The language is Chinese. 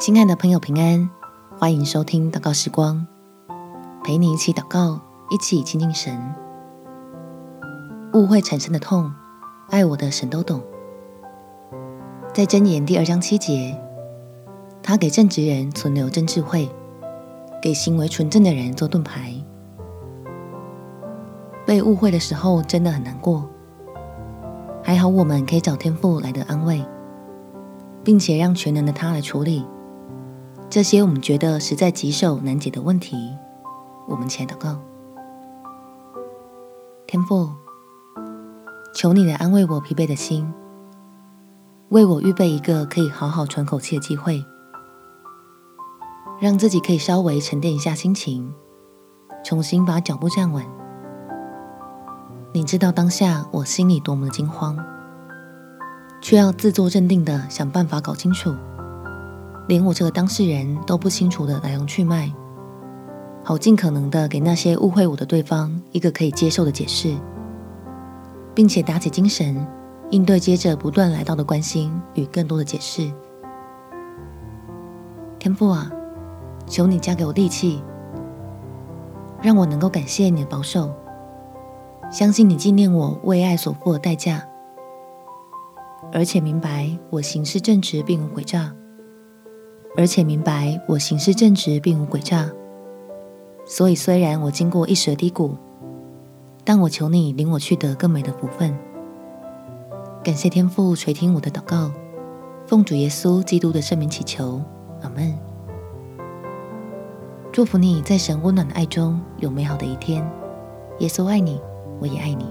亲爱的朋友，平安！欢迎收听祷告时光，陪你一起祷告，一起亲近神。误会产生的痛，爱我的神都懂。在箴言第二章七节，他给正直人存留真智慧，给行为纯正的人做盾牌。被误会的时候，真的很难过。还好我们可以找天父来得安慰，并且让全能的他来处理。这些我们觉得实在棘手难解的问题，我们前祷告。天父，求你来安慰我疲惫的心，为我预备一个可以好好喘口气的机会，让自己可以稍微沉淀一下心情，重新把脚步站稳。你知道当下我心里多么的惊慌，却要自作镇定的想办法搞清楚。连我这个当事人都不清楚的来龙去脉，好尽可能的给那些误会我的对方一个可以接受的解释，并且打起精神应对接着不断来到的关心与更多的解释。天父啊，求你加给我力气，让我能够感谢你的保守，相信你纪念我为爱所付的代价，而且明白我行事正直并无诡诈。而且明白我行事正直，并无诡诈，所以虽然我经过一时的低谷，但我求你领我去得更美的福分。感谢天父垂听我的祷告，奉主耶稣基督的圣名祈求，阿门。祝福你在神温暖的爱中有美好的一天。耶稣爱你，我也爱你。